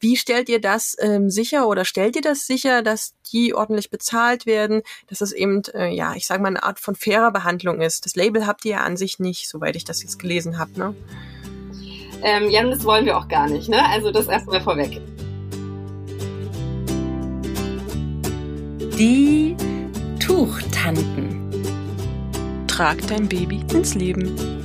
Wie stellt ihr das ähm, sicher oder stellt ihr das sicher, dass die ordentlich bezahlt werden, dass es eben, äh, ja, ich sage mal, eine Art von fairer Behandlung ist? Das Label habt ihr ja an sich nicht, soweit ich das jetzt gelesen habe, ne? Ähm, ja, das wollen wir auch gar nicht, ne? Also das erstmal vorweg. Die Tuchtanten. Trag dein Baby ins Leben.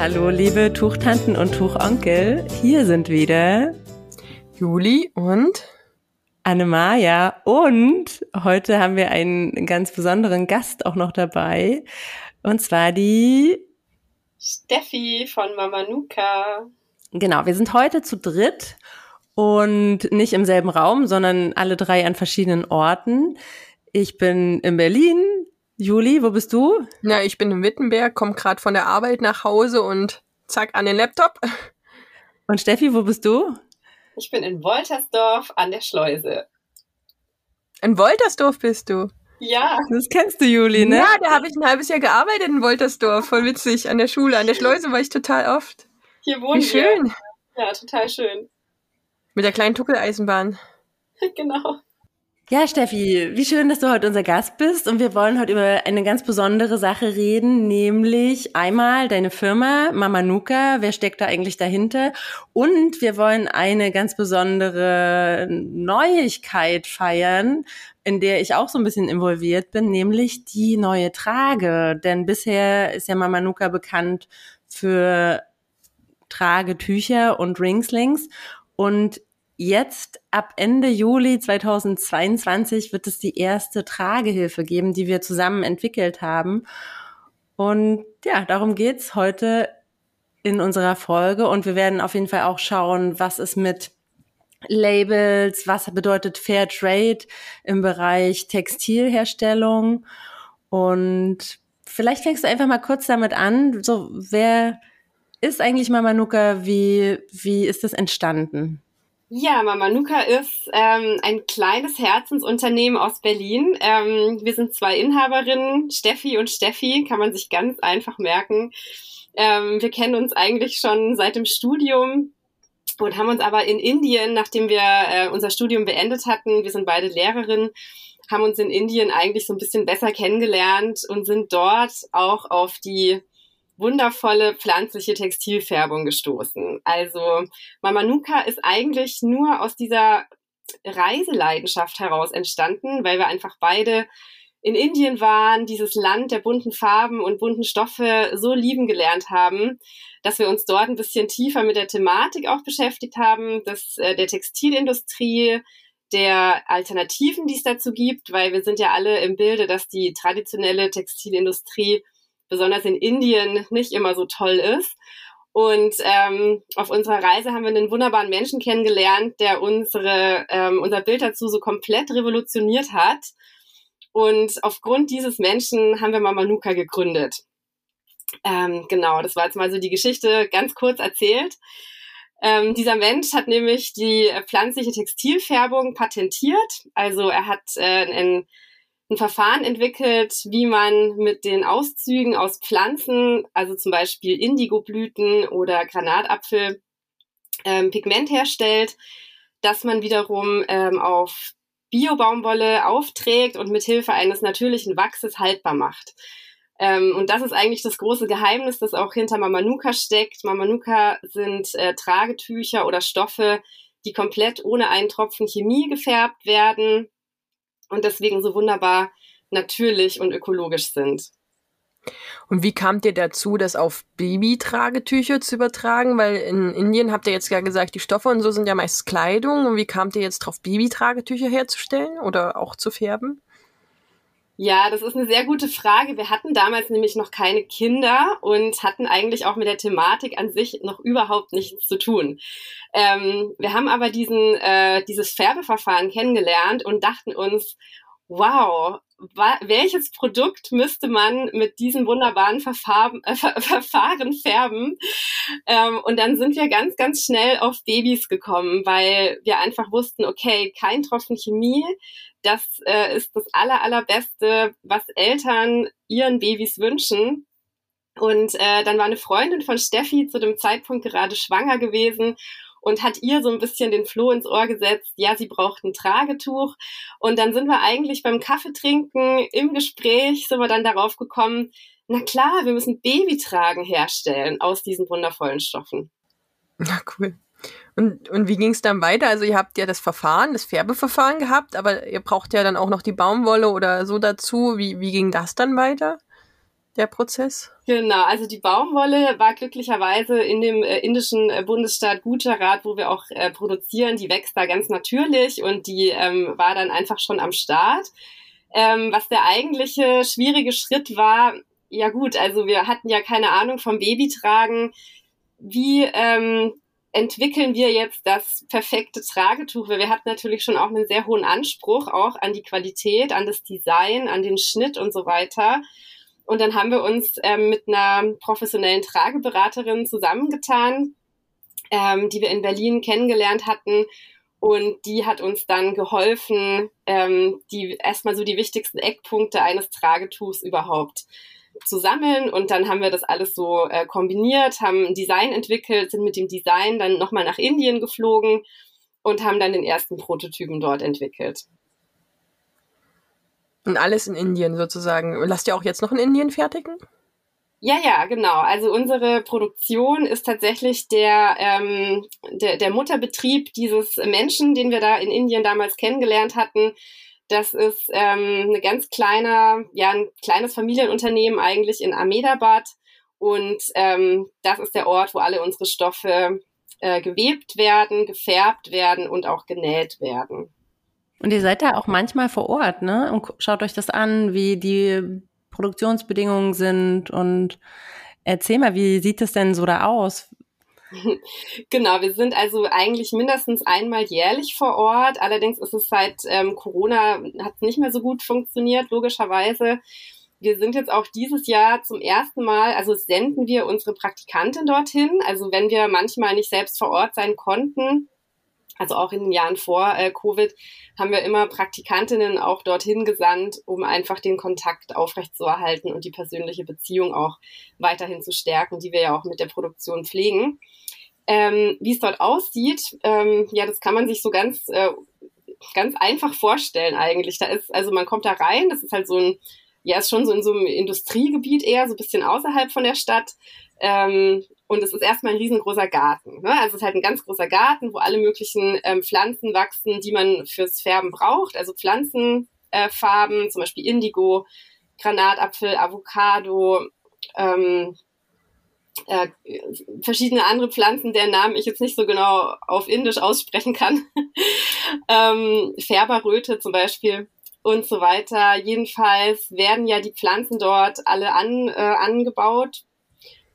Hallo, liebe Tuchtanten und Tuchonkel. Hier sind wieder Juli und Annemaja. Und heute haben wir einen ganz besonderen Gast auch noch dabei. Und zwar die Steffi von Mama Nuka. Genau, wir sind heute zu dritt und nicht im selben Raum, sondern alle drei an verschiedenen Orten. Ich bin in Berlin. Juli, wo bist du? Na, ich bin in Wittenberg, komme gerade von der Arbeit nach Hause und zack an den Laptop. Und Steffi, wo bist du? Ich bin in Woltersdorf an der Schleuse. In Woltersdorf bist du? Ja. Das kennst du, Juli, ne? Ja, da habe ich ein halbes Jahr gearbeitet in Woltersdorf. Voll witzig. An der Schule, an der Schleuse war ich total oft. Hier wohnen Wie schön. Wir. Ja, total schön. Mit der kleinen Tuckeleisenbahn. genau. Ja, Steffi, wie schön, dass du heute unser Gast bist. Und wir wollen heute über eine ganz besondere Sache reden, nämlich einmal deine Firma Mama Nuka, wer steckt da eigentlich dahinter? Und wir wollen eine ganz besondere Neuigkeit feiern, in der ich auch so ein bisschen involviert bin, nämlich die neue Trage, denn bisher ist ja Mama Nuka bekannt für Tragetücher und Ringslings. Und Jetzt ab Ende Juli 2022 wird es die erste Tragehilfe geben, die wir zusammen entwickelt haben. Und ja, darum geht's heute in unserer Folge. Und wir werden auf jeden Fall auch schauen, was es mit Labels, was bedeutet Fair Trade im Bereich Textilherstellung. Und vielleicht fängst du einfach mal kurz damit an. So, wer ist eigentlich Mama Nuka? Wie, wie ist das entstanden? Ja, Mama Nuka ist ähm, ein kleines Herzensunternehmen aus Berlin. Ähm, wir sind zwei Inhaberinnen, Steffi und Steffi, kann man sich ganz einfach merken. Ähm, wir kennen uns eigentlich schon seit dem Studium und haben uns aber in Indien, nachdem wir äh, unser Studium beendet hatten, wir sind beide Lehrerinnen, haben uns in Indien eigentlich so ein bisschen besser kennengelernt und sind dort auch auf die wundervolle pflanzliche Textilfärbung gestoßen. Also Mama Nuka ist eigentlich nur aus dieser Reiseleidenschaft heraus entstanden, weil wir einfach beide in Indien waren, dieses Land der bunten Farben und bunten Stoffe so lieben gelernt haben, dass wir uns dort ein bisschen tiefer mit der Thematik auch beschäftigt haben, dass äh, der Textilindustrie, der Alternativen, die es dazu gibt, weil wir sind ja alle im Bilde, dass die traditionelle Textilindustrie besonders in Indien nicht immer so toll ist. Und ähm, auf unserer Reise haben wir einen wunderbaren Menschen kennengelernt, der unsere, ähm, unser Bild dazu so komplett revolutioniert hat. Und aufgrund dieses Menschen haben wir Mama Nuka gegründet. Ähm, genau, das war jetzt mal so die Geschichte ganz kurz erzählt. Ähm, dieser Mensch hat nämlich die pflanzliche Textilfärbung patentiert. Also er hat äh, ein ein Verfahren entwickelt, wie man mit den Auszügen aus Pflanzen, also zum Beispiel Indigoblüten oder Granatapfel, ähm, Pigment herstellt, das man wiederum ähm, auf Biobaumwolle aufträgt und mit Hilfe eines natürlichen Wachses haltbar macht. Ähm, und das ist eigentlich das große Geheimnis, das auch hinter Mamanuka steckt. Mamanuka sind äh, Tragetücher oder Stoffe, die komplett ohne einen Tropfen Chemie gefärbt werden und deswegen so wunderbar natürlich und ökologisch sind. Und wie kamt ihr dazu, das auf Babytragetücher zu übertragen? Weil in Indien habt ihr jetzt ja gesagt, die Stoffe und so sind ja meist Kleidung. Und wie kamt ihr jetzt drauf, Babytragetücher herzustellen oder auch zu färben? Ja, das ist eine sehr gute Frage. Wir hatten damals nämlich noch keine Kinder und hatten eigentlich auch mit der Thematik an sich noch überhaupt nichts zu tun. Ähm, wir haben aber diesen, äh, dieses Färbeverfahren kennengelernt und dachten uns, wow, welches Produkt müsste man mit diesem wunderbaren Verfahren, äh, Verfahren färben? Ähm, und dann sind wir ganz, ganz schnell auf Babys gekommen, weil wir einfach wussten, okay, kein Tropfen Chemie, das äh, ist das aller, allerbeste, was Eltern ihren Babys wünschen. Und äh, dann war eine Freundin von Steffi zu dem Zeitpunkt gerade schwanger gewesen und hat ihr so ein bisschen den Floh ins Ohr gesetzt, ja, sie braucht ein Tragetuch. Und dann sind wir eigentlich beim Kaffeetrinken im Gespräch, sind wir dann darauf gekommen, na klar, wir müssen Babytragen herstellen aus diesen wundervollen Stoffen. Na cool. Und, und wie ging es dann weiter? Also ihr habt ja das Verfahren, das Färbeverfahren gehabt, aber ihr braucht ja dann auch noch die Baumwolle oder so dazu. Wie, wie ging das dann weiter? der Prozess? Genau, also die Baumwolle war glücklicherweise in dem äh, indischen äh, Bundesstaat Gujarat, wo wir auch äh, produzieren, die wächst da ganz natürlich und die ähm, war dann einfach schon am Start. Ähm, was der eigentliche schwierige Schritt war, ja gut, also wir hatten ja keine Ahnung vom Babytragen. Wie ähm, entwickeln wir jetzt das perfekte Tragetuch? Weil wir hatten natürlich schon auch einen sehr hohen Anspruch auch an die Qualität, an das Design, an den Schnitt und so weiter. Und dann haben wir uns ähm, mit einer professionellen Trageberaterin zusammengetan, ähm, die wir in Berlin kennengelernt hatten. Und die hat uns dann geholfen, ähm, die erstmal so die wichtigsten Eckpunkte eines Tragetuchs überhaupt zu sammeln und dann haben wir das alles so äh, kombiniert, haben ein Design entwickelt, sind mit dem Design dann nochmal nach Indien geflogen und haben dann den ersten Prototypen dort entwickelt. Und alles in Indien sozusagen. Lasst ihr auch jetzt noch in Indien fertigen? Ja, ja, genau. Also unsere Produktion ist tatsächlich der, ähm, der, der Mutterbetrieb dieses Menschen, den wir da in Indien damals kennengelernt hatten. Das ist ähm, eine ganz kleine, ja, ein kleines Familienunternehmen eigentlich in Ahmedabad. Und ähm, das ist der Ort, wo alle unsere Stoffe äh, gewebt werden, gefärbt werden und auch genäht werden. Und ihr seid da auch manchmal vor Ort, ne? Und schaut euch das an, wie die Produktionsbedingungen sind und erzähl mal, wie sieht es denn so da aus? Genau, wir sind also eigentlich mindestens einmal jährlich vor Ort. Allerdings ist es seit ähm, Corona hat es nicht mehr so gut funktioniert, logischerweise. Wir sind jetzt auch dieses Jahr zum ersten Mal, also senden wir unsere Praktikantin dorthin. Also wenn wir manchmal nicht selbst vor Ort sein konnten, also auch in den Jahren vor äh, Covid, haben wir immer Praktikantinnen auch dorthin gesandt, um einfach den Kontakt aufrechtzuerhalten und die persönliche Beziehung auch weiterhin zu stärken, die wir ja auch mit der Produktion pflegen. Ähm, Wie es dort aussieht, ähm, ja, das kann man sich so ganz, äh, ganz einfach vorstellen eigentlich. Da ist, also man kommt da rein, das ist halt so ein, ja, ist schon so in so einem Industriegebiet eher, so ein bisschen außerhalb von der Stadt. Ähm, und es ist erstmal ein riesengroßer Garten. Ne? Also es ist halt ein ganz großer Garten, wo alle möglichen ähm, Pflanzen wachsen, die man fürs Färben braucht. Also Pflanzenfarben, äh, zum Beispiel Indigo, Granatapfel, Avocado, ähm, äh, verschiedene andere Pflanzen, deren Namen ich jetzt nicht so genau auf Indisch aussprechen kann. ähm, Färberröte zum Beispiel und so weiter. Jedenfalls werden ja die Pflanzen dort alle an, äh, angebaut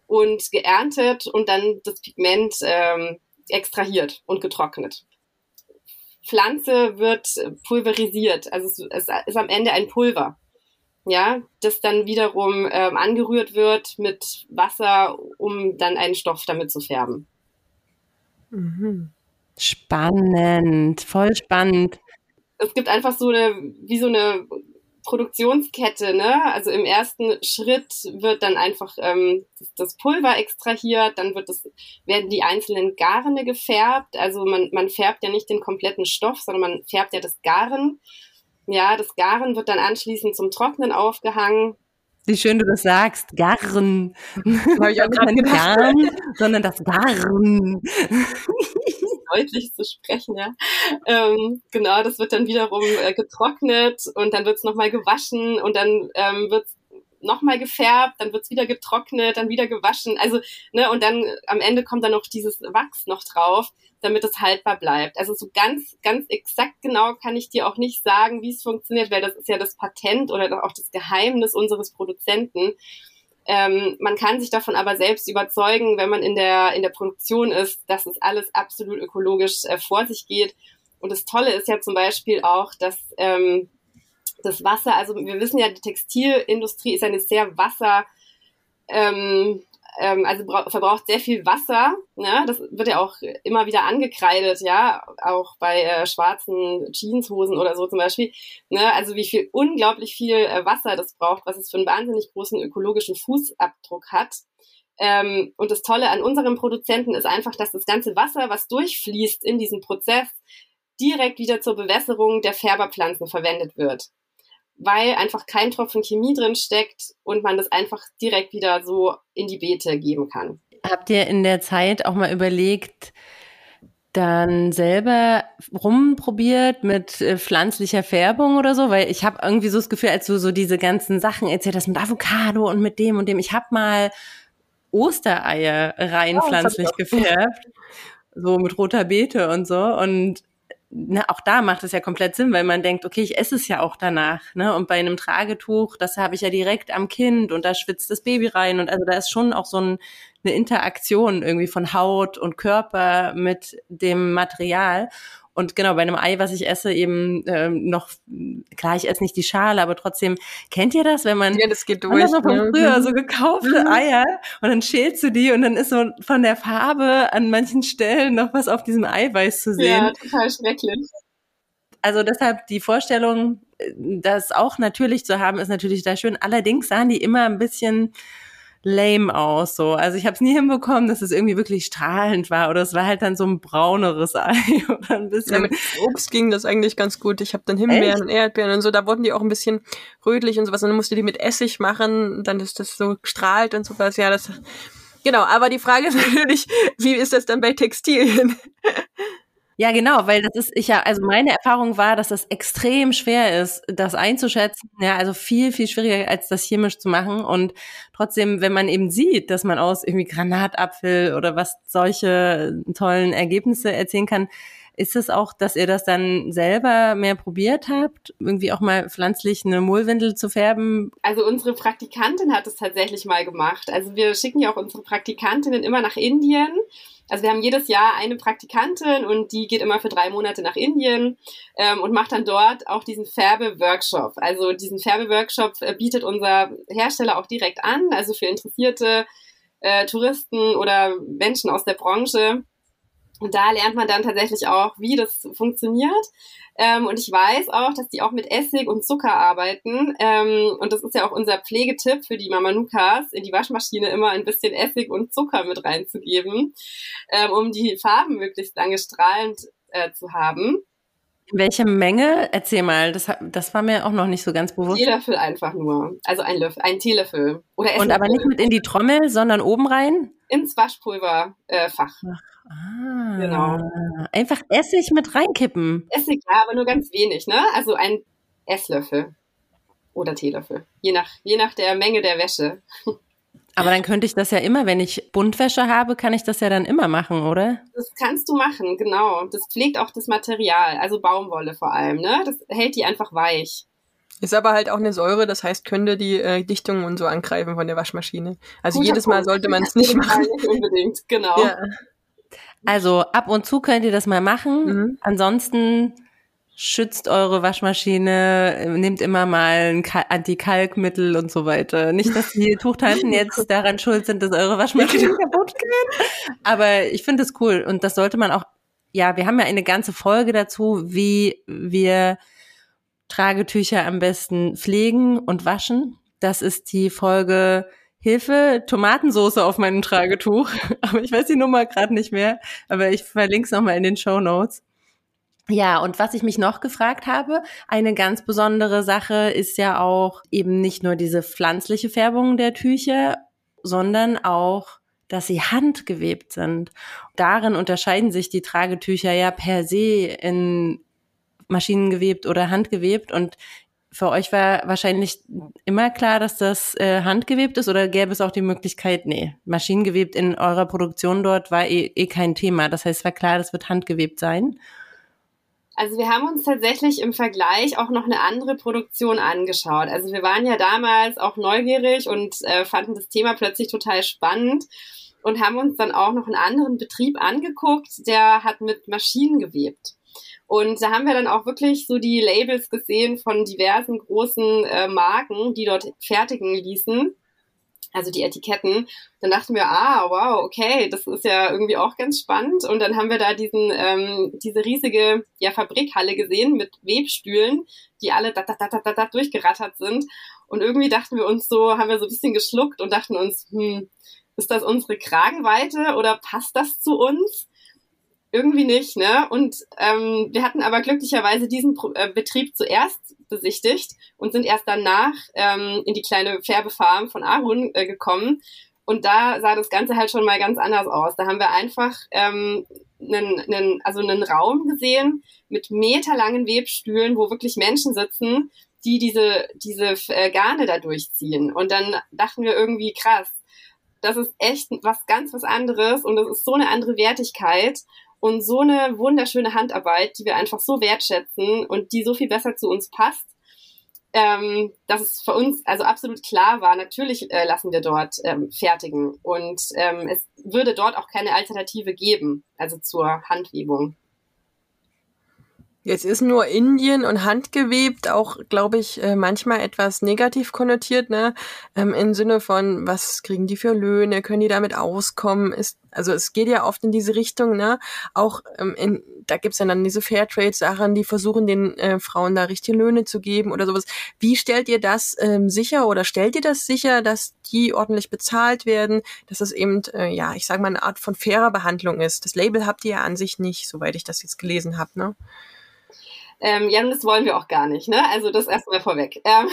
und geerntet und dann das Pigment ähm, extrahiert und getrocknet. Pflanze wird pulverisiert, also es, es ist am Ende ein Pulver ja, das dann wiederum ähm, angerührt wird mit Wasser, um dann einen Stoff damit zu färben. Mhm. Spannend, voll spannend. Es gibt einfach so eine, wie so eine Produktionskette, ne? Also im ersten Schritt wird dann einfach ähm, das Pulver extrahiert, dann wird das, werden die einzelnen Garne gefärbt. Also man, man färbt ja nicht den kompletten Stoff, sondern man färbt ja das Garen. Ja, das Garen wird dann anschließend zum Trocknen aufgehangen. Wie schön du das sagst, Garn. Habe ich auch nicht Garn, sondern das Garn. Deutlich zu sprechen, ja. Ähm, genau, das wird dann wiederum äh, getrocknet und dann wird es nochmal gewaschen und dann ähm, wird es nochmal gefärbt, dann wird's wieder getrocknet, dann wieder gewaschen. Also, ne, und dann am Ende kommt dann noch dieses Wachs noch drauf, damit es haltbar bleibt. Also so ganz, ganz exakt genau kann ich dir auch nicht sagen, wie es funktioniert, weil das ist ja das Patent oder auch das Geheimnis unseres Produzenten. Ähm, man kann sich davon aber selbst überzeugen, wenn man in der, in der Produktion ist, dass es alles absolut ökologisch äh, vor sich geht. Und das Tolle ist ja zum Beispiel auch, dass ähm, das Wasser, also wir wissen ja, die Textilindustrie ist eine sehr wasser, ähm, ähm, also verbraucht sehr viel Wasser. Ne? Das wird ja auch immer wieder angekreidet, ja, auch bei äh, schwarzen Jeanshosen oder so zum Beispiel. Ne? Also wie viel unglaublich viel äh, Wasser das braucht, was es für einen wahnsinnig großen ökologischen Fußabdruck hat. Ähm, und das Tolle an unserem Produzenten ist einfach, dass das ganze Wasser, was durchfließt in diesem Prozess, direkt wieder zur Bewässerung der Färberpflanzen verwendet wird weil einfach kein Tropfen Chemie drin steckt und man das einfach direkt wieder so in die Beete geben kann. Habt ihr in der Zeit auch mal überlegt, dann selber rumprobiert mit äh, pflanzlicher Färbung oder so? Weil ich habe irgendwie so das Gefühl, als du so diese ganzen Sachen erzählt hast mit Avocado und mit dem und dem, ich habe mal Ostereier rein oh, pflanzlich gefärbt. So mit roter Beete und so. Und na, auch da macht es ja komplett Sinn, weil man denkt, okay, ich esse es ja auch danach. Ne? Und bei einem Tragetuch, das habe ich ja direkt am Kind und da schwitzt das Baby rein. Und also da ist schon auch so ein, eine Interaktion irgendwie von Haut und Körper mit dem Material. Und genau, bei einem Ei, was ich esse, eben ähm, noch, klar, ich esse nicht die Schale, aber trotzdem, kennt ihr das, wenn man ja, das geht durch, so von früher so gekaufte mhm. Eier und dann schälst du die und dann ist so von der Farbe an manchen Stellen noch was auf diesem Eiweiß zu sehen. Ja, total schrecklich. Also deshalb die Vorstellung, äh, das auch natürlich zu haben, ist natürlich da schön. Allerdings sahen die immer ein bisschen lame aus. So. Also ich habe es nie hinbekommen, dass es irgendwie wirklich strahlend war. Oder es war halt dann so ein brauneres Ei oder ein bisschen. Ja, mit Obst ging das eigentlich ganz gut. Ich habe dann Himbeeren Echt? und Erdbeeren und so. Da wurden die auch ein bisschen rötlich und sowas. Und dann musste die mit Essig machen, dann ist das so strahlt und sowas. Ja, das. Genau, aber die Frage ist natürlich, wie ist das dann bei Textilien? Ja, genau, weil das ist, ich ja, also meine Erfahrung war, dass das extrem schwer ist, das einzuschätzen. Ja, also viel, viel schwieriger, als das chemisch zu machen. Und trotzdem, wenn man eben sieht, dass man aus irgendwie Granatapfel oder was solche tollen Ergebnisse erzielen kann, ist es auch, dass ihr das dann selber mehr probiert habt, irgendwie auch mal pflanzlich eine Mullwindel zu färben? Also unsere Praktikantin hat es tatsächlich mal gemacht. Also wir schicken ja auch unsere Praktikantinnen immer nach Indien also wir haben jedes Jahr eine Praktikantin und die geht immer für drei Monate nach Indien ähm, und macht dann dort auch diesen Färbe-Workshop. Also diesen Färbe-Workshop äh, bietet unser Hersteller auch direkt an, also für interessierte äh, Touristen oder Menschen aus der Branche. Und da lernt man dann tatsächlich auch, wie das funktioniert. Ähm, und ich weiß auch, dass die auch mit Essig und Zucker arbeiten. Ähm, und das ist ja auch unser Pflegetipp für die Mamanukas, in die Waschmaschine immer ein bisschen Essig und Zucker mit reinzugeben, ähm, um die Farben möglichst lange strahlend äh, zu haben. Welche Menge? Erzähl mal, das, das war mir auch noch nicht so ganz bewusst. Teelöffel einfach nur. Also ein Löffel, ein Teelöffel. Oder Esslöffel. Und aber nicht mit in die Trommel, sondern oben rein? Ins Waschpulverfach. Äh, Ah, genau. Einfach Essig mit reinkippen. Essig, ja, aber nur ganz wenig, ne? Also ein Esslöffel oder Teelöffel. Je nach, je nach der Menge der Wäsche. Aber dann könnte ich das ja immer, wenn ich Buntwäsche habe, kann ich das ja dann immer machen, oder? Das kannst du machen, genau. Das pflegt auch das Material, also Baumwolle vor allem, ne? Das hält die einfach weich. Ist aber halt auch eine Säure, das heißt, könnte die äh, Dichtung und so angreifen von der Waschmaschine. Also Guter jedes Mal sollte man es nicht machen. Nicht unbedingt, genau. Ja. Also ab und zu könnt ihr das mal machen. Mhm. Ansonsten schützt eure Waschmaschine, nehmt immer mal ein Antikalkmittel und so weiter. Nicht, dass die Tuchtanten jetzt daran schuld sind, dass eure Waschmaschine kaputt geht. Aber ich finde es cool und das sollte man auch, ja, wir haben ja eine ganze Folge dazu, wie wir Tragetücher am besten pflegen und waschen. Das ist die Folge Hilfe, Tomatensoße auf meinem Tragetuch. Aber ich weiß die Nummer gerade nicht mehr. Aber ich verlinke es nochmal in den Show Notes. Ja, und was ich mich noch gefragt habe, eine ganz besondere Sache ist ja auch eben nicht nur diese pflanzliche Färbung der Tücher, sondern auch, dass sie handgewebt sind. Darin unterscheiden sich die Tragetücher ja per se in maschinengewebt oder handgewebt. Und für euch war wahrscheinlich immer klar, dass das äh, handgewebt ist oder gäbe es auch die Möglichkeit, nee, maschinengewebt in eurer Produktion dort war eh, eh kein Thema. Das heißt, es war klar, das wird handgewebt sein. Also wir haben uns tatsächlich im Vergleich auch noch eine andere Produktion angeschaut. Also wir waren ja damals auch neugierig und äh, fanden das Thema plötzlich total spannend und haben uns dann auch noch einen anderen Betrieb angeguckt, der hat mit Maschinen gewebt. Und da haben wir dann auch wirklich so die Labels gesehen von diversen großen äh, Marken, die dort fertigen ließen. also die Etiketten. Dann dachten wir, ah, wow, okay, das ist ja irgendwie auch ganz spannend. Und dann haben wir da diesen, ähm, diese riesige ja, Fabrikhalle gesehen mit Webstühlen, die alle da, da, da, da, da durchgerattert sind. Und irgendwie dachten wir uns so, haben wir so ein bisschen geschluckt und dachten uns, hm, ist das unsere Kragenweite oder passt das zu uns? Irgendwie nicht, ne? Und ähm, wir hatten aber glücklicherweise diesen Pro äh, Betrieb zuerst besichtigt und sind erst danach ähm, in die kleine Färbefarm von Arun äh, gekommen. Und da sah das Ganze halt schon mal ganz anders aus. Da haben wir einfach ähm, einen, einen, also einen Raum gesehen mit meterlangen Webstühlen, wo wirklich Menschen sitzen, die diese, diese äh, Garne da durchziehen. Und dann dachten wir irgendwie, krass, das ist echt was ganz was anderes und das ist so eine andere Wertigkeit und so eine wunderschöne Handarbeit, die wir einfach so wertschätzen und die so viel besser zu uns passt, ähm, dass es für uns also absolut klar war, natürlich äh, lassen wir dort ähm, fertigen und ähm, es würde dort auch keine Alternative geben, also zur Handwebung. Jetzt ist nur Indien und handgewebt auch, glaube ich, äh, manchmal etwas negativ konnotiert, ne? Ähm, Im Sinne von, was kriegen die für Löhne, können die damit auskommen? Ist, also es geht ja oft in diese Richtung, ne? Auch ähm, in, da gibt's ja dann diese Fairtrade-Sachen, die versuchen den äh, Frauen da richtige Löhne zu geben oder sowas. Wie stellt ihr das ähm, sicher oder stellt ihr das sicher, dass die ordentlich bezahlt werden, dass es eben, äh, ja, ich sage mal, eine Art von fairer Behandlung ist? Das Label habt ihr ja an sich nicht, soweit ich das jetzt gelesen habe, ne? Ähm, ja, das wollen wir auch gar nicht, ne? Also das erstmal vorweg. Ähm,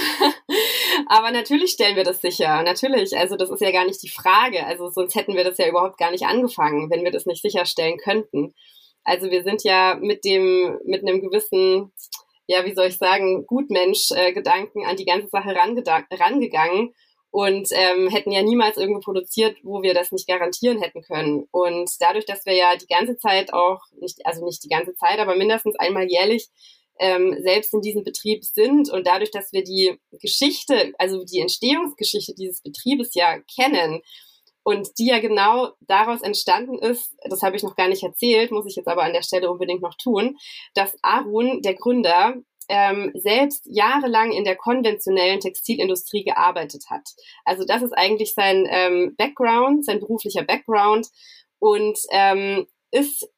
aber natürlich stellen wir das sicher. Natürlich. Also das ist ja gar nicht die Frage. Also sonst hätten wir das ja überhaupt gar nicht angefangen, wenn wir das nicht sicherstellen könnten. Also wir sind ja mit dem, mit einem gewissen, ja, wie soll ich sagen, Gutmensch-Gedanken an die ganze Sache rangegangen und ähm, hätten ja niemals irgendwo produziert, wo wir das nicht garantieren hätten können. Und dadurch, dass wir ja die ganze Zeit auch, nicht, also nicht die ganze Zeit, aber mindestens einmal jährlich ähm, selbst in diesem Betrieb sind und dadurch, dass wir die Geschichte, also die Entstehungsgeschichte dieses Betriebes ja kennen und die ja genau daraus entstanden ist, das habe ich noch gar nicht erzählt, muss ich jetzt aber an der Stelle unbedingt noch tun, dass Arun, der Gründer, ähm, selbst jahrelang in der konventionellen Textilindustrie gearbeitet hat. Also das ist eigentlich sein ähm, Background, sein beruflicher Background und ähm, ist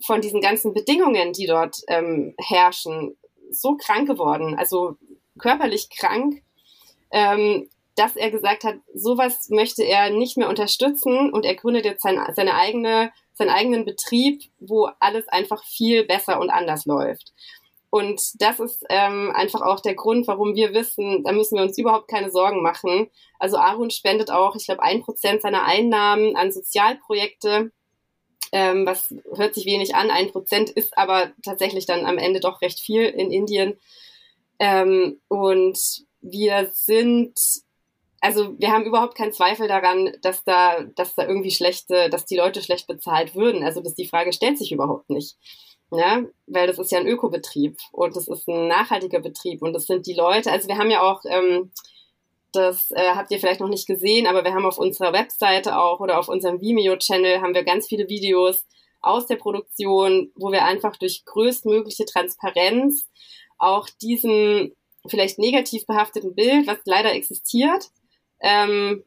von diesen ganzen Bedingungen, die dort ähm, herrschen, so krank geworden, also körperlich krank, ähm, dass er gesagt hat, sowas möchte er nicht mehr unterstützen und er gründet jetzt sein, seine eigene, seinen eigenen Betrieb, wo alles einfach viel besser und anders läuft. Und das ist ähm, einfach auch der Grund, warum wir wissen, da müssen wir uns überhaupt keine Sorgen machen. Also Arun spendet auch, ich glaube, ein Prozent seiner Einnahmen an Sozialprojekte, ähm, was hört sich wenig an. Ein Prozent ist aber tatsächlich dann am Ende doch recht viel in Indien. Ähm, und wir sind also wir haben überhaupt keinen Zweifel daran, dass da, dass da irgendwie schlechte, dass die Leute schlecht bezahlt würden. Also dass die Frage stellt sich überhaupt nicht ne? weil das ist ja ein Ökobetrieb und das ist ein nachhaltiger Betrieb und das sind die Leute, also wir haben ja auch, ähm, das äh, habt ihr vielleicht noch nicht gesehen, aber wir haben auf unserer Webseite auch oder auf unserem Vimeo-Channel haben wir ganz viele Videos aus der Produktion, wo wir einfach durch größtmögliche Transparenz auch diesem vielleicht negativ behafteten Bild, was leider existiert, ähm,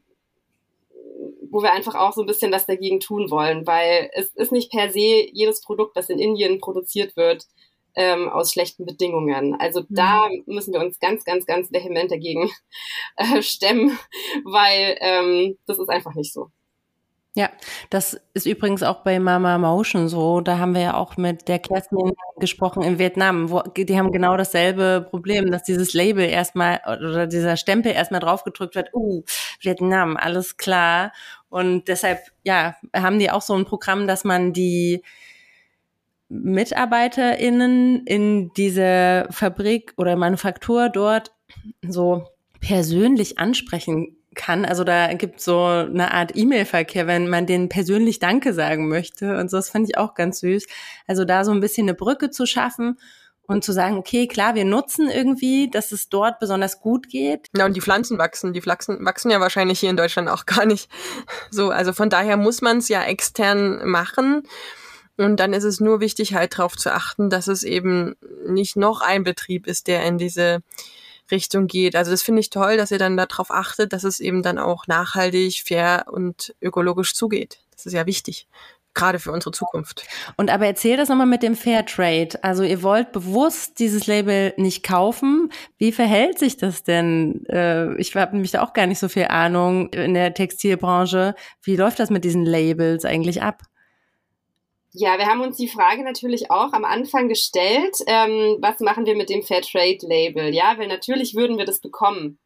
wo wir einfach auch so ein bisschen was dagegen tun wollen, weil es ist nicht per se jedes Produkt, das in Indien produziert wird, ähm, aus schlechten Bedingungen. Also mhm. da müssen wir uns ganz, ganz, ganz vehement dagegen äh, stemmen, weil ähm, das ist einfach nicht so. Ja, das ist übrigens auch bei Mama Motion so. Da haben wir ja auch mit der Kerstin gesprochen in Vietnam. Wo, die haben genau dasselbe Problem, dass dieses Label erstmal oder dieser Stempel erstmal draufgedrückt wird. Uh, Vietnam, alles klar. Und deshalb, ja, haben die auch so ein Programm, dass man die MitarbeiterInnen in diese Fabrik oder Manufaktur dort so persönlich ansprechen kann. Also da gibt so eine Art E-Mail-Verkehr, wenn man denen persönlich Danke sagen möchte. Und so, das fand ich auch ganz süß. Also da so ein bisschen eine Brücke zu schaffen und zu sagen, okay, klar, wir nutzen irgendwie, dass es dort besonders gut geht. Ja, und die Pflanzen wachsen. Die Pflanzen wachsen ja wahrscheinlich hier in Deutschland auch gar nicht. So, also von daher muss man es ja extern machen. Und dann ist es nur wichtig, halt darauf zu achten, dass es eben nicht noch ein Betrieb ist, der in diese Richtung geht. Also das finde ich toll, dass ihr dann darauf achtet, dass es eben dann auch nachhaltig, fair und ökologisch zugeht. Das ist ja wichtig gerade für unsere Zukunft. Und aber erzähl das nochmal mit dem Fair Trade. Also ihr wollt bewusst dieses Label nicht kaufen. Wie verhält sich das denn? Äh, ich habe nämlich da auch gar nicht so viel Ahnung in der Textilbranche. Wie läuft das mit diesen Labels eigentlich ab? Ja, wir haben uns die Frage natürlich auch am Anfang gestellt, ähm, was machen wir mit dem Fair Trade Label? Ja, weil natürlich würden wir das bekommen.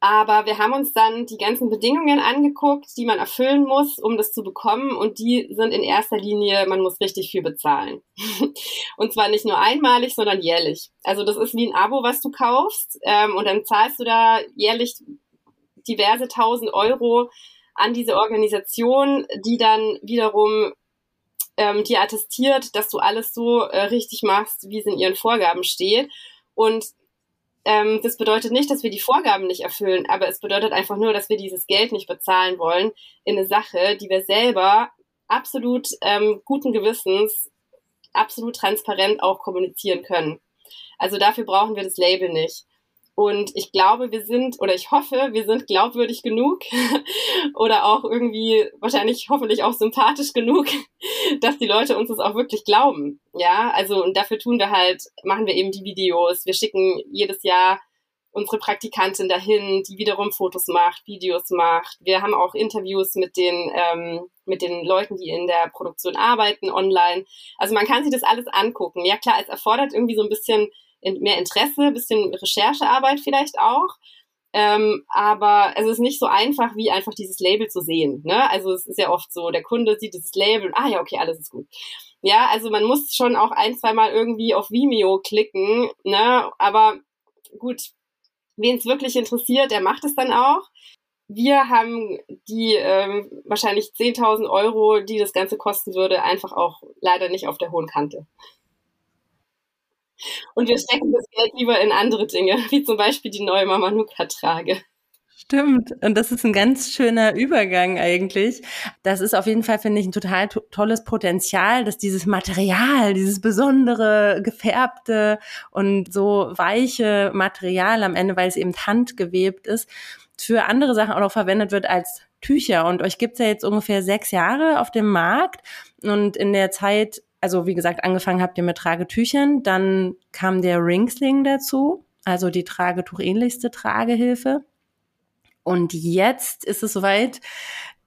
Aber wir haben uns dann die ganzen Bedingungen angeguckt, die man erfüllen muss, um das zu bekommen. Und die sind in erster Linie, man muss richtig viel bezahlen. und zwar nicht nur einmalig, sondern jährlich. Also das ist wie ein Abo, was du kaufst. Ähm, und dann zahlst du da jährlich diverse tausend Euro an diese Organisation, die dann wiederum ähm, dir attestiert, dass du alles so äh, richtig machst, wie es in ihren Vorgaben steht. Und ähm, das bedeutet nicht, dass wir die Vorgaben nicht erfüllen, aber es bedeutet einfach nur, dass wir dieses Geld nicht bezahlen wollen in eine Sache, die wir selber absolut ähm, guten Gewissens, absolut transparent auch kommunizieren können. Also dafür brauchen wir das Label nicht. Und ich glaube, wir sind, oder ich hoffe, wir sind glaubwürdig genug oder auch irgendwie wahrscheinlich hoffentlich auch sympathisch genug, dass die Leute uns das auch wirklich glauben. Ja, also und dafür tun wir halt, machen wir eben die Videos. Wir schicken jedes Jahr unsere Praktikantin dahin, die wiederum Fotos macht, Videos macht. Wir haben auch Interviews mit den, ähm, mit den Leuten, die in der Produktion arbeiten, online. Also man kann sich das alles angucken. Ja klar, es erfordert irgendwie so ein bisschen mehr Interesse, bisschen Recherchearbeit vielleicht auch. Ähm, aber es ist nicht so einfach, wie einfach dieses Label zu sehen. Ne? Also es ist ja oft so, der Kunde sieht dieses Label und ah ja, okay, alles ist gut. Ja, also man muss schon auch ein, zwei Mal irgendwie auf Vimeo klicken, ne? Aber gut, wen es wirklich interessiert, der macht es dann auch. Wir haben die ähm, wahrscheinlich 10.000 Euro, die das Ganze kosten würde, einfach auch leider nicht auf der hohen Kante. Und wir stecken das Geld lieber in andere Dinge, wie zum Beispiel die neue Mamanuka-Trage. Stimmt. Und das ist ein ganz schöner Übergang eigentlich. Das ist auf jeden Fall, finde ich, ein total to tolles Potenzial, dass dieses Material, dieses besondere, gefärbte und so weiche Material am Ende, weil es eben handgewebt ist, für andere Sachen auch noch verwendet wird als Tücher. Und euch gibt's ja jetzt ungefähr sechs Jahre auf dem Markt. Und in der Zeit also wie gesagt, angefangen habt ihr mit Tragetüchern, dann kam der Ringsling dazu, also die Tragetuch-ähnlichste Tragehilfe. Und jetzt ist es soweit.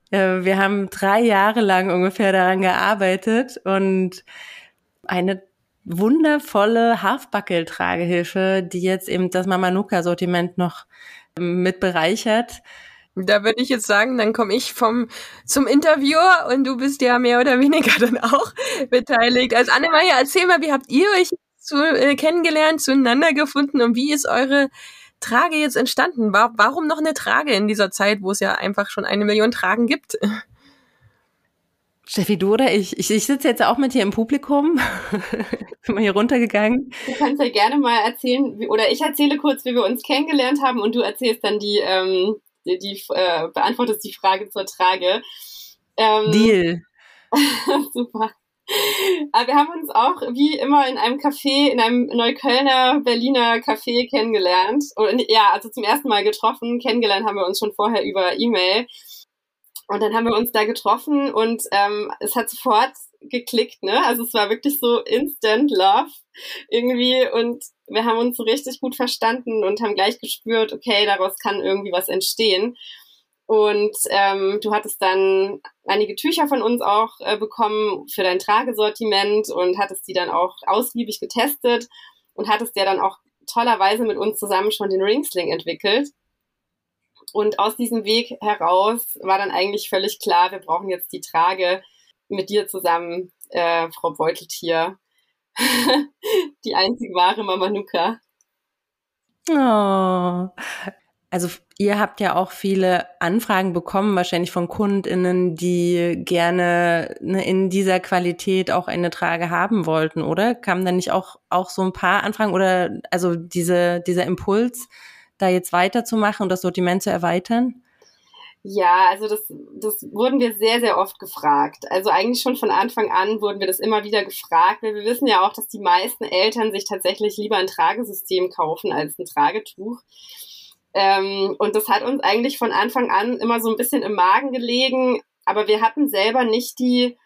Äh, wir haben drei Jahre lang ungefähr daran gearbeitet und eine wundervolle Halfbuckle-Tragehilfe, die jetzt eben das Mamanuka-Sortiment noch mit bereichert. Da würde ich jetzt sagen, dann komme ich vom zum Interviewer und du bist ja mehr oder weniger dann auch beteiligt. Also Annemarie, erzähl mal, wie habt ihr euch zu, äh, kennengelernt, zueinander gefunden und wie ist eure Trage jetzt entstanden? War, warum noch eine Trage in dieser Zeit, wo es ja einfach schon eine Million Tragen gibt? Steffi, du oder ich? Ich, ich sitze jetzt auch mit hier im Publikum. Bin mal hier runtergegangen. Du kannst ja gerne mal erzählen, wie, oder ich erzähle kurz, wie wir uns kennengelernt haben und du erzählst dann die, ähm, die, äh, beantwortest die Frage zur Trage. Ähm, Deal. super. Aber wir haben uns auch wie immer in einem Café, in einem Neuköllner, Berliner Café kennengelernt. Und, ja, also zum ersten Mal getroffen. Kennengelernt haben wir uns schon vorher über E-Mail. Und dann haben wir uns da getroffen und ähm, es hat sofort geklickt, ne? Also es war wirklich so Instant Love irgendwie und wir haben uns so richtig gut verstanden und haben gleich gespürt, okay, daraus kann irgendwie was entstehen. Und ähm, du hattest dann einige Tücher von uns auch äh, bekommen für dein Tragesortiment und hattest die dann auch ausgiebig getestet und hattest ja dann auch tollerweise mit uns zusammen schon den Ringsling entwickelt. Und aus diesem Weg heraus war dann eigentlich völlig klar, wir brauchen jetzt die Trage mit dir zusammen, äh, Frau Beuteltier. die einzig wahre Mamanuka. Oh. Also ihr habt ja auch viele Anfragen bekommen, wahrscheinlich von KundInnen, die gerne ne, in dieser Qualität auch eine Trage haben wollten, oder? Kamen dann nicht auch, auch so ein paar Anfragen oder also diese, dieser Impuls, da jetzt weiterzumachen und das Sortiment zu erweitern? Ja, also das, das wurden wir sehr, sehr oft gefragt. Also eigentlich schon von Anfang an wurden wir das immer wieder gefragt. Wir wissen ja auch, dass die meisten Eltern sich tatsächlich lieber ein Tragesystem kaufen als ein Tragetuch. Ähm, und das hat uns eigentlich von Anfang an immer so ein bisschen im Magen gelegen. Aber wir hatten selber nicht die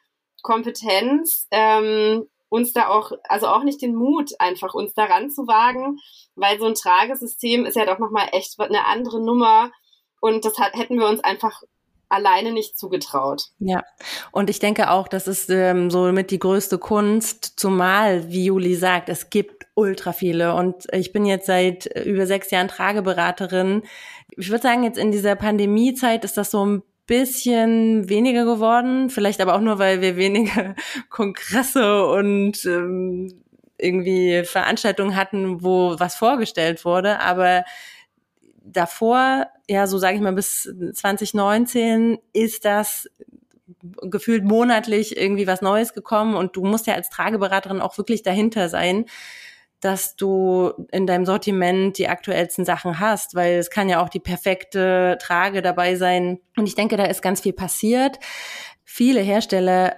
Kompetenz, ähm, uns da auch, also auch nicht den Mut, einfach uns daran zu wagen, weil so ein Tragesystem ist ja doch nochmal echt eine andere Nummer und das hat, hätten wir uns einfach alleine nicht zugetraut. Ja, und ich denke auch, das ist ähm, so mit die größte Kunst, zumal, wie Juli sagt, es gibt ultra viele. Und ich bin jetzt seit über sechs Jahren Trageberaterin. Ich würde sagen, jetzt in dieser Pandemiezeit ist das so ein bisschen weniger geworden, vielleicht aber auch nur, weil wir weniger Kongresse und ähm, irgendwie Veranstaltungen hatten, wo was vorgestellt wurde. Aber davor, ja, so sage ich mal, bis 2019 ist das gefühlt monatlich irgendwie was Neues gekommen und du musst ja als Trageberaterin auch wirklich dahinter sein, dass du in deinem Sortiment die aktuellsten Sachen hast, weil es kann ja auch die perfekte Trage dabei sein. Und ich denke, da ist ganz viel passiert. Viele Hersteller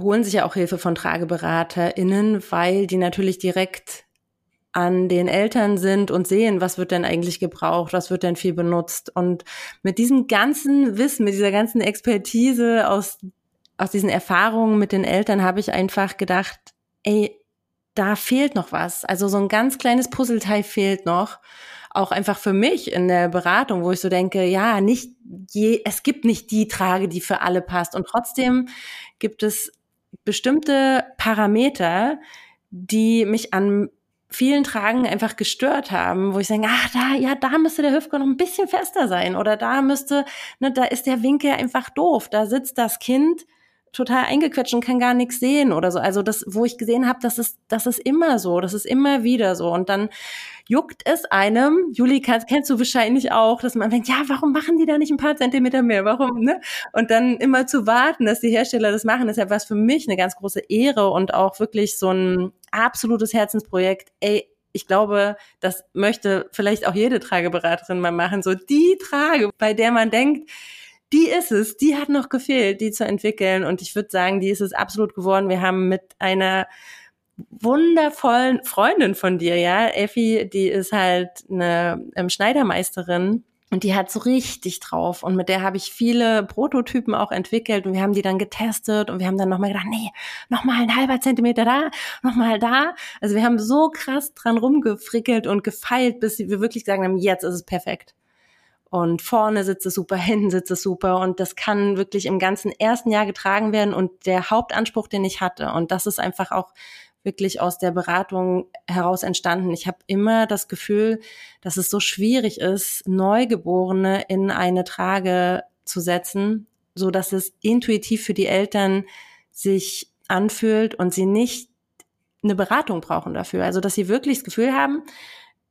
holen sich ja auch Hilfe von TrageberaterInnen, weil die natürlich direkt an den Eltern sind und sehen, was wird denn eigentlich gebraucht, was wird denn viel benutzt. Und mit diesem ganzen Wissen, mit dieser ganzen Expertise aus, aus diesen Erfahrungen mit den Eltern habe ich einfach gedacht, ey, da fehlt noch was. Also so ein ganz kleines Puzzleteil fehlt noch. Auch einfach für mich in der Beratung, wo ich so denke, ja, nicht je, es gibt nicht die Trage, die für alle passt. Und trotzdem gibt es bestimmte Parameter, die mich an vielen Tragen einfach gestört haben, wo ich sage, ah, da, ja, da müsste der Hüftgurt noch ein bisschen fester sein oder da müsste, ne, da ist der Winkel einfach doof, da sitzt das Kind total eingequetscht und kann gar nichts sehen oder so. Also das, wo ich gesehen habe, das ist, das ist immer so, das ist immer wieder so. Und dann juckt es einem, Juli, kennst du wahrscheinlich auch, dass man denkt, ja, warum machen die da nicht ein paar Zentimeter mehr? Warum, ne? Und dann immer zu warten, dass die Hersteller das machen, ist ja was für mich eine ganz große Ehre und auch wirklich so ein absolutes Herzensprojekt. Ey, ich glaube, das möchte vielleicht auch jede Trageberaterin mal machen. So die Trage, bei der man denkt, die ist es, die hat noch gefehlt, die zu entwickeln. Und ich würde sagen, die ist es absolut geworden. Wir haben mit einer wundervollen Freundin von dir, ja, Effi, die ist halt eine ähm, Schneidermeisterin und die hat so richtig drauf. Und mit der habe ich viele Prototypen auch entwickelt. Und wir haben die dann getestet. Und wir haben dann nochmal gedacht, nee, nochmal ein halber Zentimeter da, nochmal da. Also wir haben so krass dran rumgefrickelt und gefeilt, bis wir wirklich sagen haben, jetzt ist es perfekt. Und vorne sitzt es super, hinten sitzt es super. Und das kann wirklich im ganzen ersten Jahr getragen werden. Und der Hauptanspruch, den ich hatte, und das ist einfach auch wirklich aus der Beratung heraus entstanden. Ich habe immer das Gefühl, dass es so schwierig ist, Neugeborene in eine Trage zu setzen, so dass es intuitiv für die Eltern sich anfühlt und sie nicht eine Beratung brauchen dafür. Also dass sie wirklich das Gefühl haben,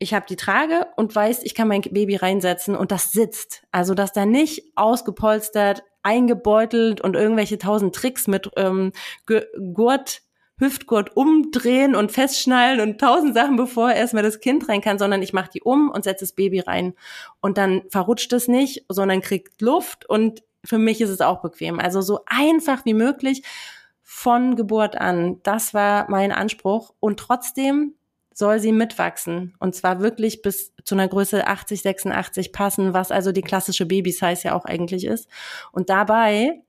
ich habe die Trage und weiß, ich kann mein Baby reinsetzen und das sitzt. Also dass da nicht ausgepolstert, eingebeutelt und irgendwelche tausend Tricks mit ähm, Gurt Hüftgurt umdrehen und festschnallen und tausend Sachen, bevor erstmal das Kind rein kann, sondern ich mache die um und setze das Baby rein. Und dann verrutscht es nicht, sondern kriegt Luft und für mich ist es auch bequem. Also so einfach wie möglich von Geburt an. Das war mein Anspruch. Und trotzdem soll sie mitwachsen. Und zwar wirklich bis zu einer Größe 80, 86 passen, was also die klassische Baby-Size ja auch eigentlich ist. Und dabei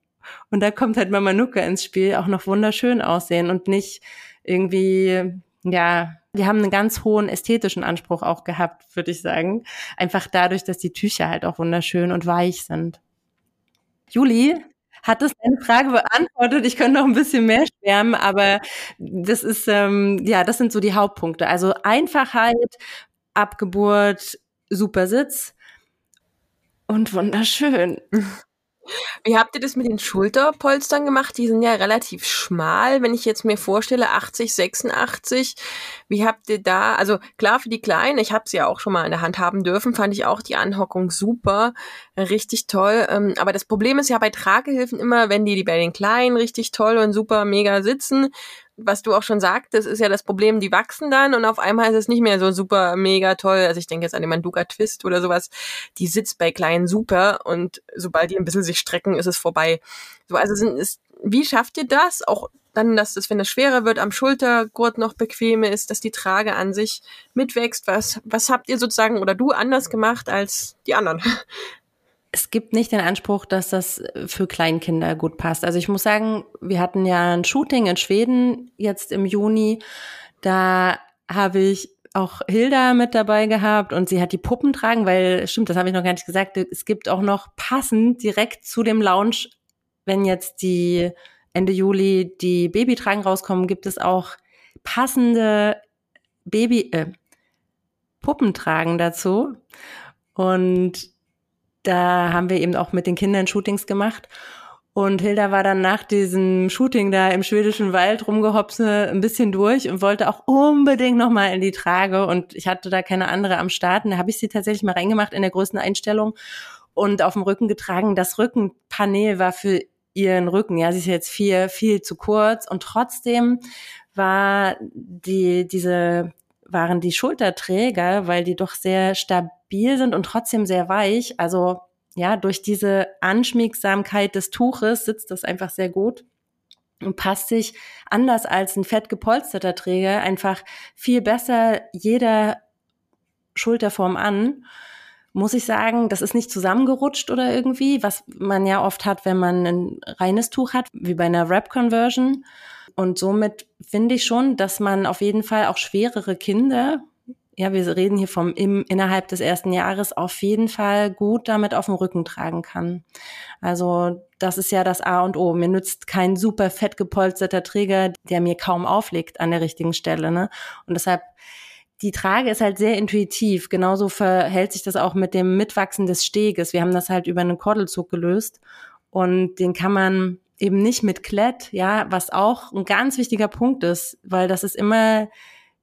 und da kommt halt Mama Nuka ins Spiel, auch noch wunderschön aussehen und nicht irgendwie, ja, wir haben einen ganz hohen ästhetischen Anspruch auch gehabt, würde ich sagen. Einfach dadurch, dass die Tücher halt auch wunderschön und weich sind. Juli, hat das deine Frage beantwortet? Ich könnte noch ein bisschen mehr schwärmen, aber das ist, ähm, ja, das sind so die Hauptpunkte. Also Einfachheit, Abgeburt, super Sitz und wunderschön. Wie habt ihr das mit den Schulterpolstern gemacht? Die sind ja relativ schmal. Wenn ich jetzt mir vorstelle, 80, 86, wie habt ihr da, also klar für die Kleinen, ich habe sie ja auch schon mal in der Hand haben dürfen, fand ich auch die Anhockung super, richtig toll. Ähm, aber das Problem ist ja bei Tragehilfen immer, wenn die bei den Kleinen richtig toll und super mega sitzen, was du auch schon sagtest, ist ja das Problem, die wachsen dann und auf einmal ist es nicht mehr so super mega toll. Also ich denke jetzt an den Manduka Twist oder sowas. Die sitzt bei Kleinen super und sobald die ein bisschen sich strecken, ist es vorbei. So, also sind, ist, wie schafft ihr das? Auch dann, dass das, wenn es schwerer wird, am Schultergurt noch bequem ist, dass die Trage an sich mitwächst. Was, was habt ihr sozusagen oder du anders gemacht als die anderen? Es gibt nicht den Anspruch, dass das für Kleinkinder gut passt. Also ich muss sagen, wir hatten ja ein Shooting in Schweden jetzt im Juni. Da habe ich auch Hilda mit dabei gehabt und sie hat die Puppen tragen, weil, stimmt, das habe ich noch gar nicht gesagt, es gibt auch noch passend direkt zu dem Lounge, wenn jetzt die Ende Juli die Babytragen rauskommen, gibt es auch passende Baby, äh, Puppentragen dazu. Und da haben wir eben auch mit den Kindern Shootings gemacht. Und Hilda war dann nach diesem Shooting da im schwedischen Wald rumgehopse ein bisschen durch und wollte auch unbedingt nochmal in die Trage. Und ich hatte da keine andere am Start. Und da habe ich sie tatsächlich mal reingemacht in der größten Einstellung und auf dem Rücken getragen. Das Rückenpanel war für ihren Rücken. Ja, sie ist jetzt viel, viel zu kurz. Und trotzdem war die, diese, waren die Schulterträger, weil die doch sehr stabil sind und trotzdem sehr weich. Also, ja, durch diese Anschmiegsamkeit des Tuches sitzt das einfach sehr gut und passt sich anders als ein fett gepolsterter Träger einfach viel besser jeder Schulterform an muss ich sagen, das ist nicht zusammengerutscht oder irgendwie, was man ja oft hat, wenn man ein reines Tuch hat, wie bei einer Wrap-Conversion. Und somit finde ich schon, dass man auf jeden Fall auch schwerere Kinder, ja, wir reden hier vom im, innerhalb des ersten Jahres, auf jeden Fall gut damit auf dem Rücken tragen kann. Also das ist ja das A und O. Mir nützt kein super fett gepolsterter Träger, der mir kaum auflegt an der richtigen Stelle. Ne? Und deshalb die Trage ist halt sehr intuitiv. Genauso verhält sich das auch mit dem Mitwachsen des Steges. Wir haben das halt über einen Kordelzug gelöst und den kann man eben nicht mit Klett, ja, was auch ein ganz wichtiger Punkt ist, weil das ist immer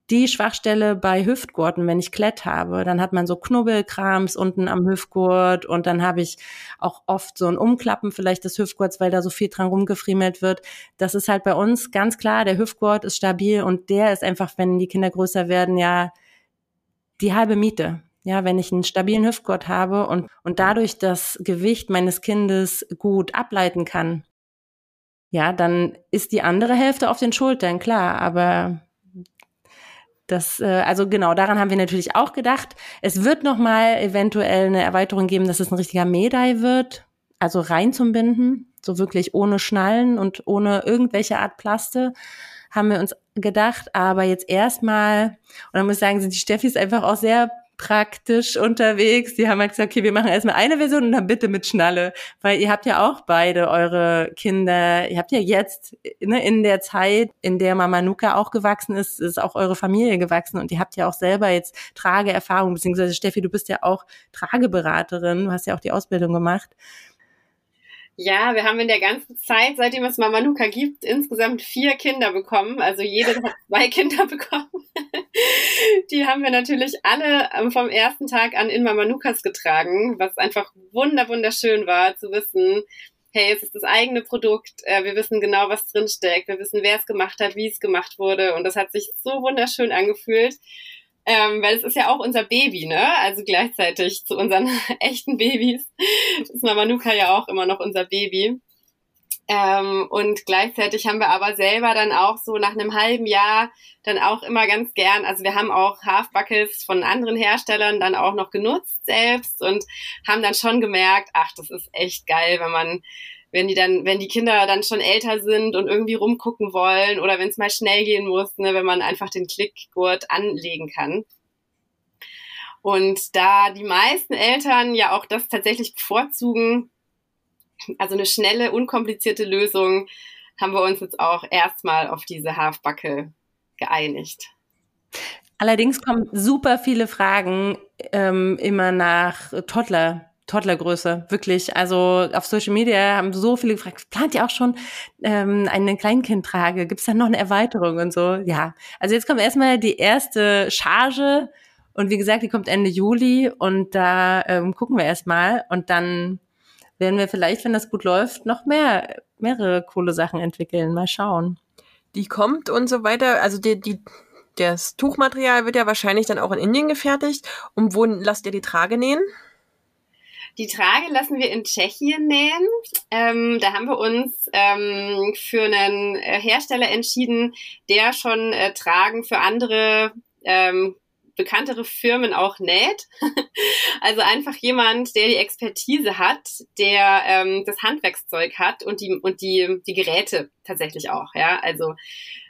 die Schwachstelle bei Hüftgurten, wenn ich Klett habe, dann hat man so Knubbelkrams unten am Hüftgurt und dann habe ich auch oft so ein Umklappen vielleicht des Hüftgurts, weil da so viel dran rumgefriemelt wird. Das ist halt bei uns ganz klar, der Hüftgurt ist stabil und der ist einfach, wenn die Kinder größer werden, ja die halbe Miete. Ja, wenn ich einen stabilen Hüftgurt habe und, und dadurch das Gewicht meines Kindes gut ableiten kann, ja, dann ist die andere Hälfte auf den Schultern, klar, aber das, äh, also genau, daran haben wir natürlich auch gedacht. Es wird nochmal eventuell eine Erweiterung geben, dass es ein richtiger Medai wird, also rein zum Binden, so wirklich ohne Schnallen und ohne irgendwelche Art Plaste, haben wir uns gedacht. Aber jetzt erstmal, und dann muss ich sagen, sind die Steffis einfach auch sehr praktisch unterwegs. Die haben halt gesagt, okay, wir machen erstmal eine Version und dann bitte mit Schnalle, weil ihr habt ja auch beide eure Kinder, ihr habt ja jetzt ne, in der Zeit, in der Mama Nuka auch gewachsen ist, ist auch eure Familie gewachsen. Und ihr habt ja auch selber jetzt Trageerfahrung, beziehungsweise Steffi, du bist ja auch Trageberaterin, du hast ja auch die Ausbildung gemacht. Ja, wir haben in der ganzen Zeit, seitdem es Mama Nuka gibt, insgesamt vier Kinder bekommen. Also jede hat zwei Kinder bekommen. Die haben wir natürlich alle ähm, vom ersten Tag an in Mama Nukas getragen, was einfach wunder wunderschön war zu wissen, hey, es ist das eigene Produkt, äh, wir wissen genau, was drinsteckt, wir wissen, wer es gemacht hat, wie es gemacht wurde und das hat sich so wunderschön angefühlt ähm, weil es ist ja auch unser Baby, ne? Also gleichzeitig zu unseren echten Babys ist Mama Nuka ja auch immer noch unser Baby. Ähm, und gleichzeitig haben wir aber selber dann auch so nach einem halben Jahr dann auch immer ganz gern, also wir haben auch Half Buckles von anderen Herstellern dann auch noch genutzt selbst und haben dann schon gemerkt, ach, das ist echt geil, wenn man wenn die dann, wenn die Kinder dann schon älter sind und irgendwie rumgucken wollen oder wenn es mal schnell gehen muss, ne, wenn man einfach den Klickgurt anlegen kann. Und da die meisten Eltern ja auch das tatsächlich bevorzugen, also eine schnelle, unkomplizierte Lösung, haben wir uns jetzt auch erstmal auf diese Halfbacke geeinigt. Allerdings kommen super viele Fragen ähm, immer nach Toddler Toddlergröße, wirklich. Also auf Social Media haben so viele gefragt, plant ihr auch schon ähm, eine Kleinkindtrage? Gibt es da noch eine Erweiterung und so? Ja, also jetzt kommt erstmal die erste Charge und wie gesagt, die kommt Ende Juli und da ähm, gucken wir erstmal und dann werden wir vielleicht, wenn das gut läuft, noch mehr, mehrere coole Sachen entwickeln. Mal schauen. die kommt und so weiter. Also die, die, das Tuchmaterial wird ja wahrscheinlich dann auch in Indien gefertigt. Und wo lasst ihr die Trage nähen? Die Trage lassen wir in Tschechien nähen. Ähm, da haben wir uns ähm, für einen äh, Hersteller entschieden, der schon äh, Tragen für andere ähm, bekanntere Firmen auch näht. also einfach jemand, der die Expertise hat, der ähm, das Handwerkszeug hat und die und die die Geräte tatsächlich auch. Ja, also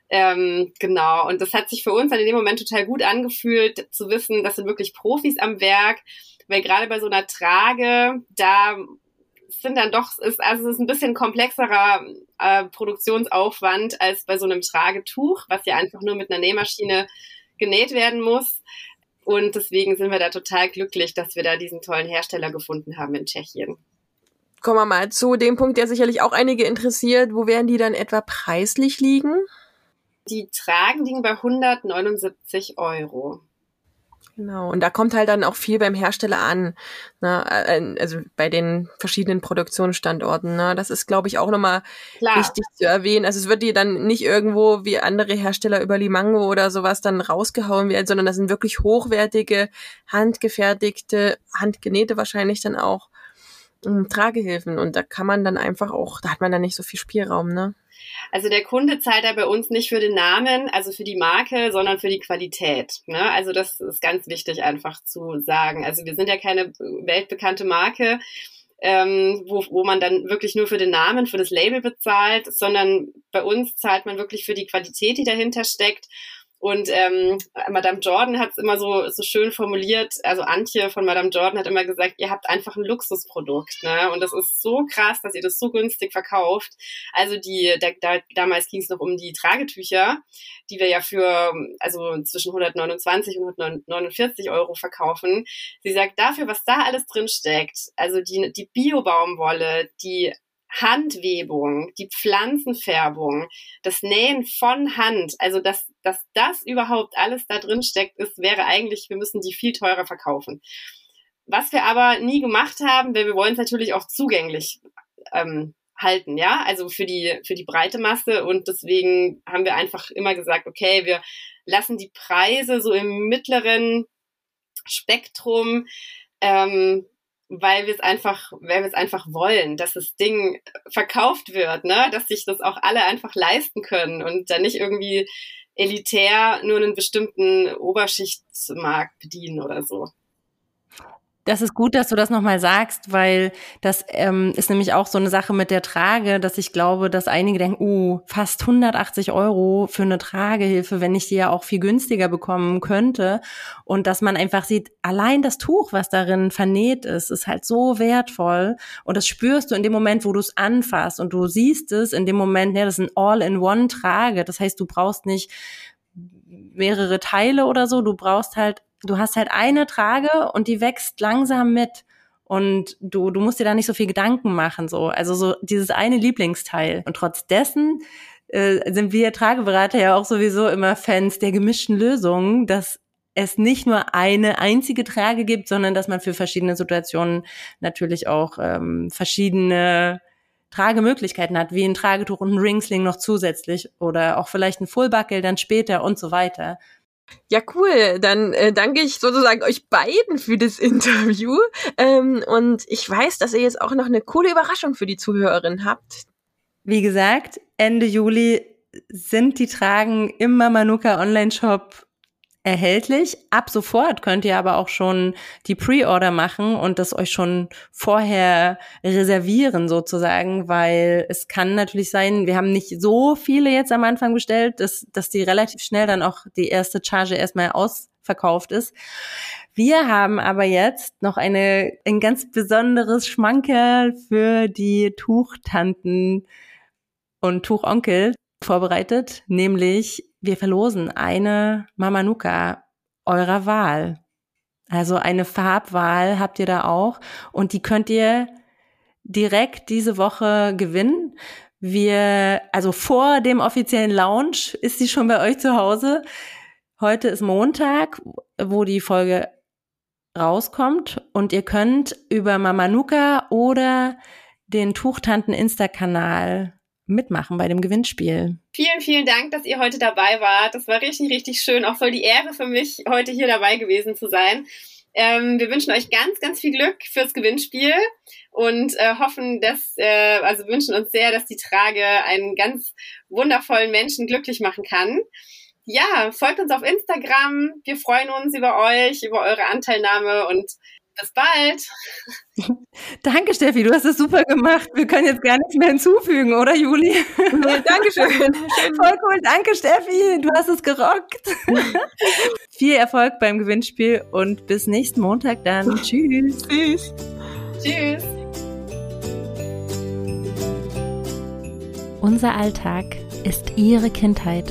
ähm, genau. Und das hat sich für uns dann in dem Moment total gut angefühlt, zu wissen, das sind wirklich Profis am Werk, weil gerade bei so einer Trage, da sind dann doch, ist, also es ist ein bisschen komplexerer äh, Produktionsaufwand als bei so einem Tragetuch, was ja einfach nur mit einer Nähmaschine genäht werden muss. Und deswegen sind wir da total glücklich, dass wir da diesen tollen Hersteller gefunden haben in Tschechien. Kommen wir mal zu dem Punkt, der sicherlich auch einige interessiert. Wo werden die dann etwa preislich liegen? Die Tragen liegen bei 179 Euro. Genau, und da kommt halt dann auch viel beim Hersteller an, ne? Äh, also bei den verschiedenen Produktionsstandorten. Ne? Das ist, glaube ich, auch nochmal wichtig zu erwähnen. Also es wird dir dann nicht irgendwo wie andere Hersteller über Limango oder sowas dann rausgehauen werden, sondern das sind wirklich hochwertige, handgefertigte, handgenähte wahrscheinlich dann auch Tragehilfen. Und da kann man dann einfach auch, da hat man dann nicht so viel Spielraum, ne? Also der Kunde zahlt da bei uns nicht für den Namen, also für die Marke, sondern für die Qualität. Ne? Also das ist ganz wichtig einfach zu sagen. Also wir sind ja keine weltbekannte Marke. Ähm, wo, wo man dann wirklich nur für den Namen, für das Label bezahlt, sondern bei uns zahlt man wirklich für die Qualität, die dahinter steckt und ähm, Madame Jordan hat es immer so, so schön formuliert, also Antje von Madame Jordan hat immer gesagt, ihr habt einfach ein Luxusprodukt, ne? Und das ist so krass, dass ihr das so günstig verkauft. Also die, da, da, damals ging es noch um die Tragetücher, die wir ja für also zwischen 129 und 149 Euro verkaufen. Sie sagt, dafür, was da alles drin steckt, also die, die Bio-Baumwolle, die Handwebung, die Pflanzenfärbung, das Nähen von Hand, also dass, dass das überhaupt alles da drin steckt, ist, wäre eigentlich, wir müssen die viel teurer verkaufen. Was wir aber nie gemacht haben, weil wir wollen es natürlich auch zugänglich ähm, halten, ja, also für die, für die breite Masse und deswegen haben wir einfach immer gesagt, okay, wir lassen die Preise so im mittleren Spektrum ähm, weil wir es einfach, weil wir es einfach wollen, dass das Ding verkauft wird, ne, dass sich das auch alle einfach leisten können und dann nicht irgendwie elitär nur einen bestimmten Oberschichtsmarkt bedienen oder so. Das ist gut, dass du das nochmal sagst, weil das ähm, ist nämlich auch so eine Sache mit der Trage, dass ich glaube, dass einige denken, uh, fast 180 Euro für eine Tragehilfe, wenn ich die ja auch viel günstiger bekommen könnte. Und dass man einfach sieht, allein das Tuch, was darin vernäht ist, ist halt so wertvoll. Und das spürst du in dem Moment, wo du es anfasst. Und du siehst es in dem Moment, ja, das ist ein All-in-One-Trage. Das heißt, du brauchst nicht mehrere Teile oder so, du brauchst halt du hast halt eine Trage und die wächst langsam mit. Und du, du musst dir da nicht so viel Gedanken machen, so. Also so dieses eine Lieblingsteil. Und trotz dessen äh, sind wir Trageberater ja auch sowieso immer Fans der gemischten Lösungen, dass es nicht nur eine einzige Trage gibt, sondern dass man für verschiedene Situationen natürlich auch ähm, verschiedene Tragemöglichkeiten hat, wie ein Tragetuch und ein Ringsling noch zusätzlich oder auch vielleicht ein Fullbuckle dann später und so weiter. Ja, cool. Dann äh, danke ich sozusagen euch beiden für das Interview. Ähm, und ich weiß, dass ihr jetzt auch noch eine coole Überraschung für die Zuhörerin habt. Wie gesagt, Ende Juli sind die Tragen im Mamanuka Online-Shop erhältlich. Ab sofort könnt ihr aber auch schon die Pre-Order machen und das euch schon vorher reservieren sozusagen, weil es kann natürlich sein, wir haben nicht so viele jetzt am Anfang bestellt, dass, dass die relativ schnell dann auch die erste Charge erstmal ausverkauft ist. Wir haben aber jetzt noch eine, ein ganz besonderes Schmankerl für die Tuchtanten und Tuchonkel vorbereitet, nämlich wir verlosen eine Mamanuka eurer Wahl. Also eine Farbwahl habt ihr da auch und die könnt ihr direkt diese Woche gewinnen. Wir, also vor dem offiziellen Launch ist sie schon bei euch zu Hause. Heute ist Montag, wo die Folge rauskommt und ihr könnt über Mamanuka oder den Tuchtanten Insta-Kanal mitmachen bei dem Gewinnspiel. Vielen, vielen Dank, dass ihr heute dabei wart. Das war richtig, richtig schön. Auch voll die Ehre für mich, heute hier dabei gewesen zu sein. Ähm, wir wünschen euch ganz, ganz viel Glück fürs Gewinnspiel und äh, hoffen, dass, äh, also wünschen uns sehr, dass die Trage einen ganz wundervollen Menschen glücklich machen kann. Ja, folgt uns auf Instagram. Wir freuen uns über euch, über eure Anteilnahme und bis bald. Danke, Steffi, du hast es super gemacht. Wir können jetzt gar nichts mehr hinzufügen, oder Juli? Nee, Dankeschön. Voll cool. Danke, Steffi. Du hast es gerockt. Viel Erfolg beim Gewinnspiel und bis nächsten Montag dann. Tschüss. Tschüss. Tschüss. Unser Alltag ist Ihre Kindheit.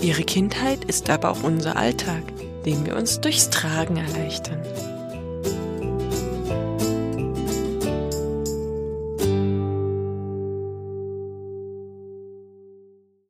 Ihre Kindheit ist aber auch unser Alltag den wir uns durchs Tragen erleichtern.